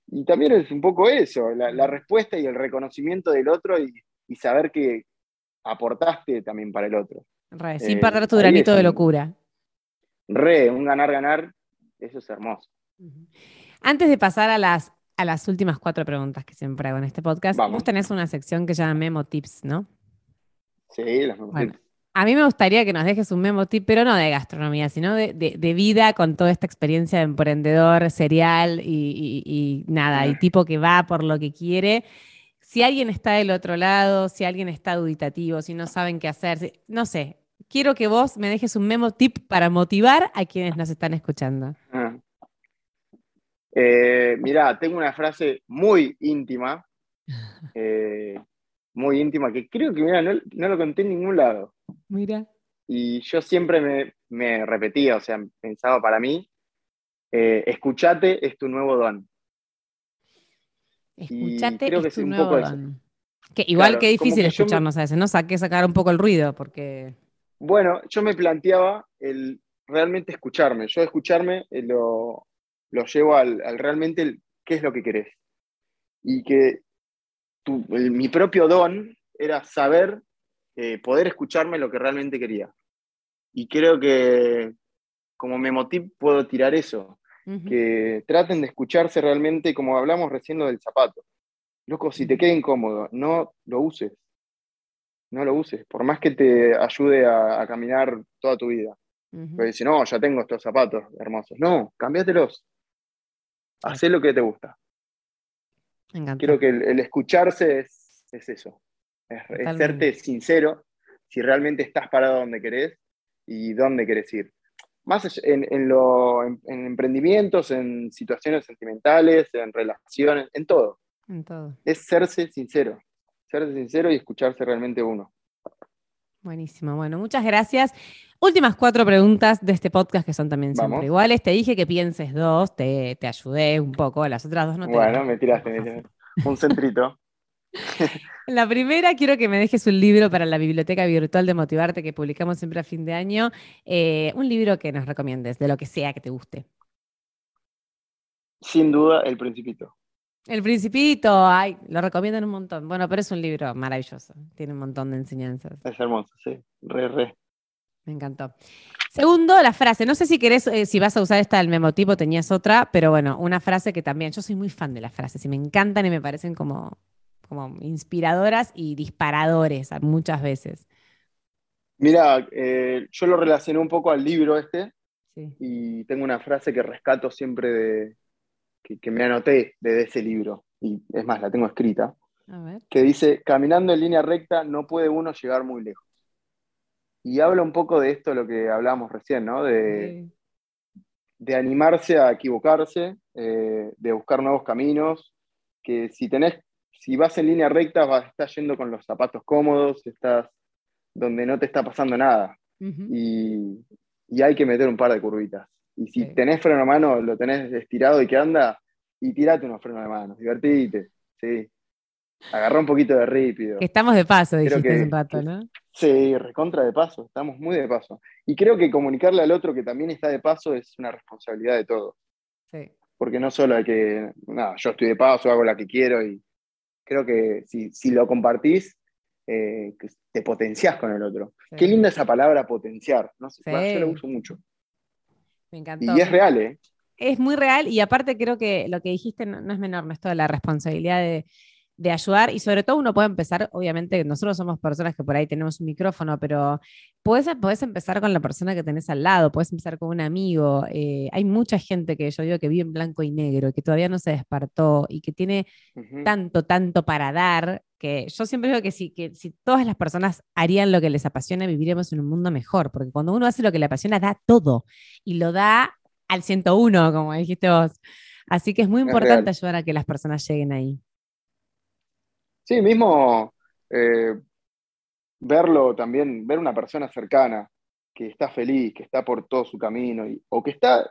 Y también es un poco eso, la, la respuesta y el reconocimiento del otro y, y saber que aportaste también para el otro. Re, sin eh, perder tu granito de locura. Re, un ganar-ganar, eso es hermoso. Antes de pasar a las, a las últimas cuatro preguntas que siempre hago en este podcast, Vamos. vos tenés una sección que se llama Memo Tips, ¿no? Sí, las Bueno. A mí me gustaría que nos dejes un memo tip, pero no de gastronomía, sino de, de- de vida con toda esta experiencia de emprendedor serial y, y- y nada, y tipo que va por lo que quiere. Si alguien está del otro lado, si alguien está duditativo, si no saben qué hacer, si- no sé, quiero que vos me dejes un memo tip para motivar a quienes nos están escuchando. Ah. Eh, mirá, tengo una frase muy íntima, eh, muy íntima, que creo que mirá, no, no lo conté en ningún lado. Mira. Y yo siempre me, me repetía, o sea, pensaba para mí, eh, escuchate es tu nuevo don. Escuchate creo que es tu un nuevo poco eso. don. Que igual Claro, que difícil que yo me- escucharnos a veces, ¿no? Saqué sacar un poco el ruido, porque Bueno, yo me planteaba el realmente escucharme. Yo escucharme eh, lo, lo llevo al, al realmente el, qué es lo que querés. Y que tu- el- mi propio don era saber, eh, poder escucharme lo que realmente quería. Y creo que como memotip puedo tirar eso, que traten de escucharse realmente, como hablamos recién lo del zapato. Loco, si te queda incómodo, no lo uses. No lo uses, por más que te ayude a, a caminar toda tu vida. Ujú. Porque si no, ya tengo estos zapatos hermosos. No, cambiátelos. Hacé lo que te gusta. Me. Creo que el, el escucharse es, es eso. Es, serte sincero si realmente estás parado donde querés y dónde querés ir. Más allá- en, en lo- en- en emprendimientos, en situaciones sentimentales, en relaciones, en todo. En todo. Es serse sincero. Serse sincero y escucharse realmente uno. Buenísimo. Bueno, muchas gracias. Últimas cuatro preguntas de este podcast que son también siempre Vamos. iguales. Te dije que pienses dos, te, te ayudé un poco. Las otras dos no te bueno, las- me tiraste, me tiraste. Un centrito. La primera, quiero que me dejes un libro para la biblioteca virtual de Motivarte que publicamos siempre a fin de año. Eh, un libro que nos recomiendes, de lo que sea que te guste. Sin duda, El Principito. El Principito, ay, lo recomiendan un montón. Bueno, pero es un libro maravilloso. Tiene un montón de enseñanzas. Es hermoso, sí. Re, re. Me encantó. Segundo, la frase. No sé si querés, eh, si vas a usar esta del memotipo, tenías otra, pero bueno, una frase que también. Yo soy muy fan de las frases y me encantan y me parecen como, como inspiradoras y disparadores muchas veces. Mira, eh, yo lo relacioné un poco al libro este Sí. y tengo una frase que rescato siempre de, que, que me anoté de ese libro, y es más, la tengo escrita, A ver. que dice, caminando en línea recta no puede uno llegar muy lejos. Y habla un poco de esto, lo que hablábamos recién, ¿no? De, de animarse a equivocarse, eh, de buscar nuevos caminos, que si tenés, si vas en línea recta, vas, estás yendo con los zapatos cómodos, estás donde no te está pasando nada. Ujú. y, y hay que meter un par de curvitas. Y si Sí. tenés freno de mano, lo tenés estirado y que anda, y tirate unos frenos de mano, divertite, sí. Agarrá un poquito de rípido. Estamos de paso, Creo dijiste que- un rato, que- ¿no? Sí, recontra de paso, estamos muy de paso. Y creo que comunicarle al otro que también está de paso es una responsabilidad de todos. Sí. Porque no solo hay que, nada, yo estoy de paso, hago la que quiero y creo que si, si lo compartís, eh, te potenciás con el otro. Sí. Qué linda esa palabra potenciar, no sé, Sí. yo la uso mucho. Me encantó. Y es real, ¿eh? Es muy real y aparte creo que lo que dijiste no, no es menor, no es toda la responsabilidad de, de ayudar y sobre todo uno puede empezar, obviamente nosotros somos personas que por ahí tenemos un micrófono, pero puedes, puedes empezar con la persona que tenés al lado, puedes empezar con un amigo. eh, hay mucha gente que yo digo que vive en blanco y negro, que todavía no se despertó y que tiene tanto, tanto para dar, que yo siempre digo que si, que si todas las personas harían lo que les apasiona, viviríamos en un mundo mejor, porque cuando uno hace lo que le apasiona, da todo y lo da al 101, como dijiste vos. Así que es muy Es importante real. ayudar a que las personas lleguen ahí. Sí, mismo eh, verlo también, ver una persona cercana que está feliz, que está por todo su camino, y- o que está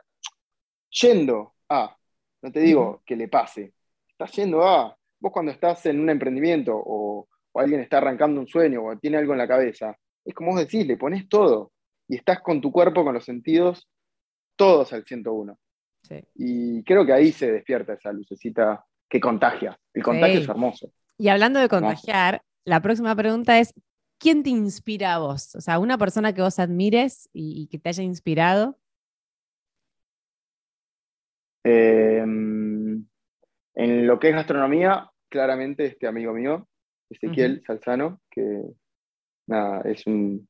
yendo a, no te digo que le pase, está yendo a, vos cuando estás en un emprendimiento o, o alguien está arrancando un sueño o tiene algo en la cabeza, es como vos decís, le pones todo y estás con tu cuerpo, con los sentidos, todos al 101. Sí. Y creo que ahí se despierta esa lucecita que contagia. El contagio Sí. es hermoso. Y hablando de Hermoso. contagiar, la próxima pregunta es, ¿quién te inspira a vos? O sea, una persona que vos admires y, y que te haya inspirado. Eh, en lo que es gastronomía, claramente este amigo mío, Ezequiel Salzano, que nada, es un,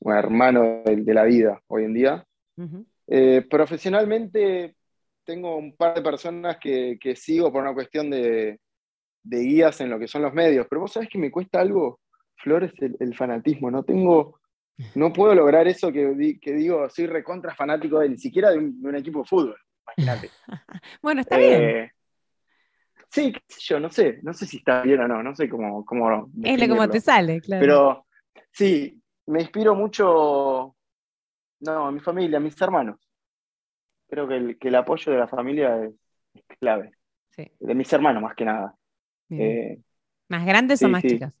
un hermano de, de la vida hoy en día. Eh, profesionalmente tengo un par de personas que, que sigo por una cuestión de, de guías en lo que son los medios, pero vos sabés que me cuesta algo, Flores, el, el fanatismo. No tengo, no puedo lograr eso que, que digo, soy recontra fanático de ni siquiera de un, de un equipo de fútbol, imagínate. Bueno, está bien. Sí, qué sé yo, no sé, no sé si está bien o no, no sé cómo, cómo Es como te sale, claro. Pero sí, me inspiro mucho, no, a mi familia, a mis hermanos. Creo que el, que el apoyo de la familia es, es clave, Sí, de mis hermanos más que nada. Eh, ¿Más grandes o más sí. chicas?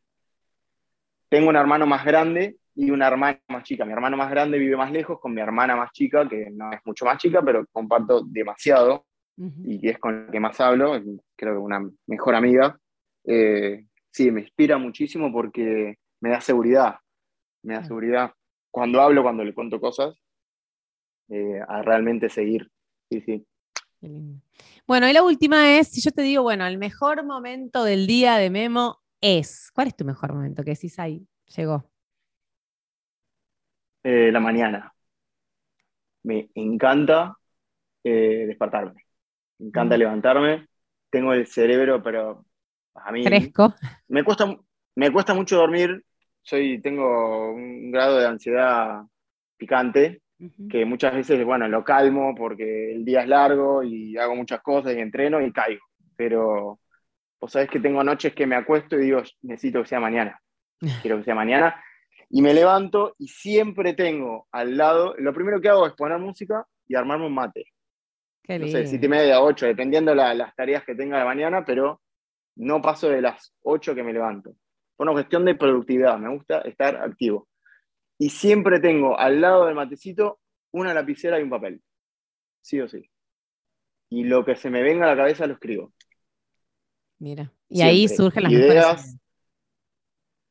tengo un hermano más grande y una hermana más chica. Mi hermano más grande vive más lejos con mi hermana más chica, que no es mucho más chica, pero comparto demasiado. Y que es con la que más hablo, creo que una mejor amiga, eh, sí, me inspira muchísimo porque me da seguridad, me da seguridad cuando hablo, cuando le cuento cosas, eh, a realmente seguir. Sí, sí. Bueno, y la última es, si yo te digo, bueno, el mejor momento del día de Memo es, ¿cuál es tu mejor momento? Que decís ahí, llegó. Eh, la mañana. Me encanta eh, despertarme, me encanta Mm. levantarme, tengo el cerebro, pero a mí Fresco. me cuesta, me cuesta mucho dormir, soy, tengo un grado de ansiedad picante, que muchas veces, bueno, lo calmo porque el día es largo y hago muchas cosas y entreno y caigo. Pero vos sabés que tengo noches que me acuesto y digo, necesito que sea mañana, quiero que sea mañana. Y me levanto y siempre tengo al lado, lo primero que hago es poner música y armarme un mate. Qué No sé, siete y media, ocho, dependiendo la- las tareas que tenga de mañana, pero no paso de las ocho que me levanto. Por una cuestión de productividad, me gusta estar activo. Y siempre tengo al lado del matecito una lapicera y un papel. Sí o sí. Y lo que se me venga a la cabeza lo escribo. Mira. Y ahí surgen las Ideas. mejores.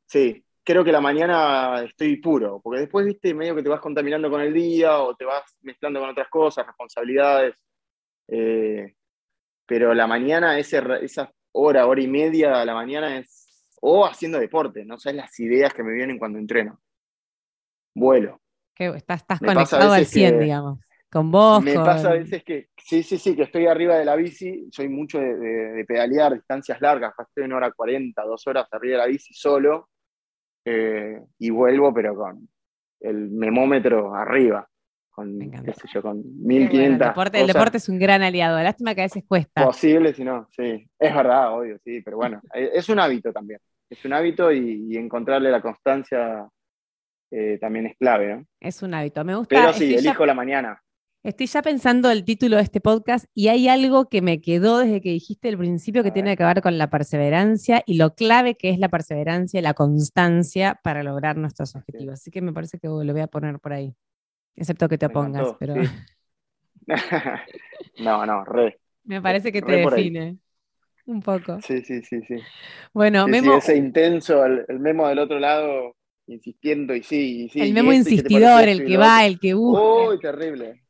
Sí, creo que la mañana estoy puro, porque después, viste, medio que te vas contaminando con el día o te vas mezclando con otras cosas, responsabilidades. Eh, pero la mañana, ese, esa hora, hora y media a la mañana es. O haciendo deporte, no sabes las ideas que me vienen cuando entreno. Vuelo. Que estás, conectado al veces 100, que- digamos. Con vos, Me con- pasa a veces que, sí, sí, sí, que estoy arriba de la bici, soy mucho de, de- de pedalear distancias largas, estoy en hora 40, dos horas arriba de la bici solo, eh, y vuelvo, pero con el memómetro arriba, con, qué sé yo, con Qué bueno, 1500 el, deporte, el es un gran aliado. Lástima que a veces cuesta. posibles, si no, sí, es verdad, obvio, sí, pero bueno, eh, es un hábito también, es un hábito y, y encontrarle la constancia eh, también es clave, ¿no? Es un hábito. Me gusta. Pero sí, ya- elijo la mañana. Estoy ya pensando el título de este podcast y hay algo que me quedó desde que dijiste al principio que A tiene ver. que ver con la perseverancia y lo clave que es la perseverancia y la constancia para lograr nuestros objetivos. Así que me parece que lo voy a poner por ahí. Excepto que te opongas, pero sí. no, no, re. me parece que te define un poco. Sí, sí, sí, sí. Bueno, Sí, sí, Memo, ese intenso, el, el memo del otro lado, insistiendo y sí, y sí. el Memo esto, y qué te insistidor, el que va, otro. el que busca. ¡Uy, terrible!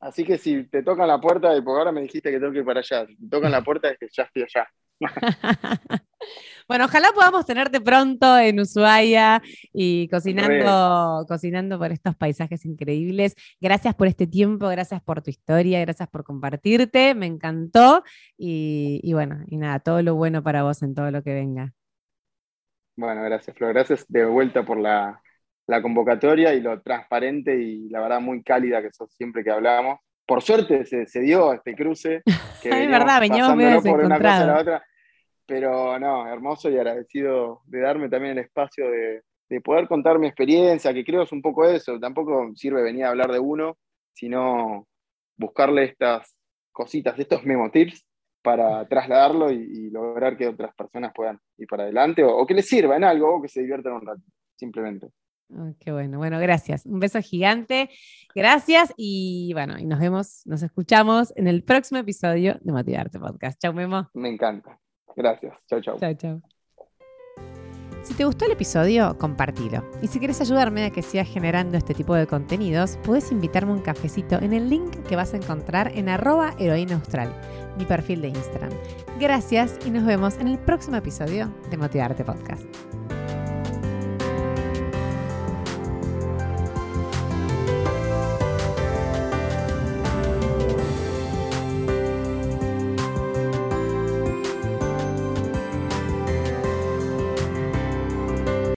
Así que si te tocan la puerta, porque ahora me dijiste que tengo que ir para allá, si te tocan la puerta es que ya estoy allá. bueno, ojalá podamos tenerte pronto en Ushuaia y cocinando, cocinando por estos paisajes increíbles. Gracias por este tiempo, gracias por tu historia, gracias por compartirte, me encantó y, y bueno, y nada, todo lo bueno para vos en todo lo que venga. Bueno, gracias Flor, gracias de vuelta por la, la convocatoria y lo transparente y la verdad muy cálida que sos siempre que hablamos. Por suerte se, se dio este cruce. Que es verdad, veníamos medio por una cosa a la otra. Pero no, hermoso y agradecido de darme también el espacio de, de poder contar mi experiencia, que creo es un poco eso. Tampoco sirve venir a hablar de uno, sino buscarle estas cositas, estos memo tips para trasladarlo y, lograr que otras personas puedan ir para adelante o, o que les sirva en algo o que se diviertan un rato, simplemente qué bueno. Bueno, gracias. Un beso gigante. Gracias y bueno, y nos vemos, nos escuchamos en el próximo episodio de Motivarte Podcast. Chau, Memo. Me encanta. Gracias. Chau, chau. Chau, chau. Si te gustó el episodio, compartilo. Y si quieres ayudarme a que siga generando este tipo de contenidos, puedes invitarme un cafecito en el link que vas a encontrar en arroba heroína mi perfil de Instagram. Gracias y nos vemos en el próximo episodio de Motivarte Podcast.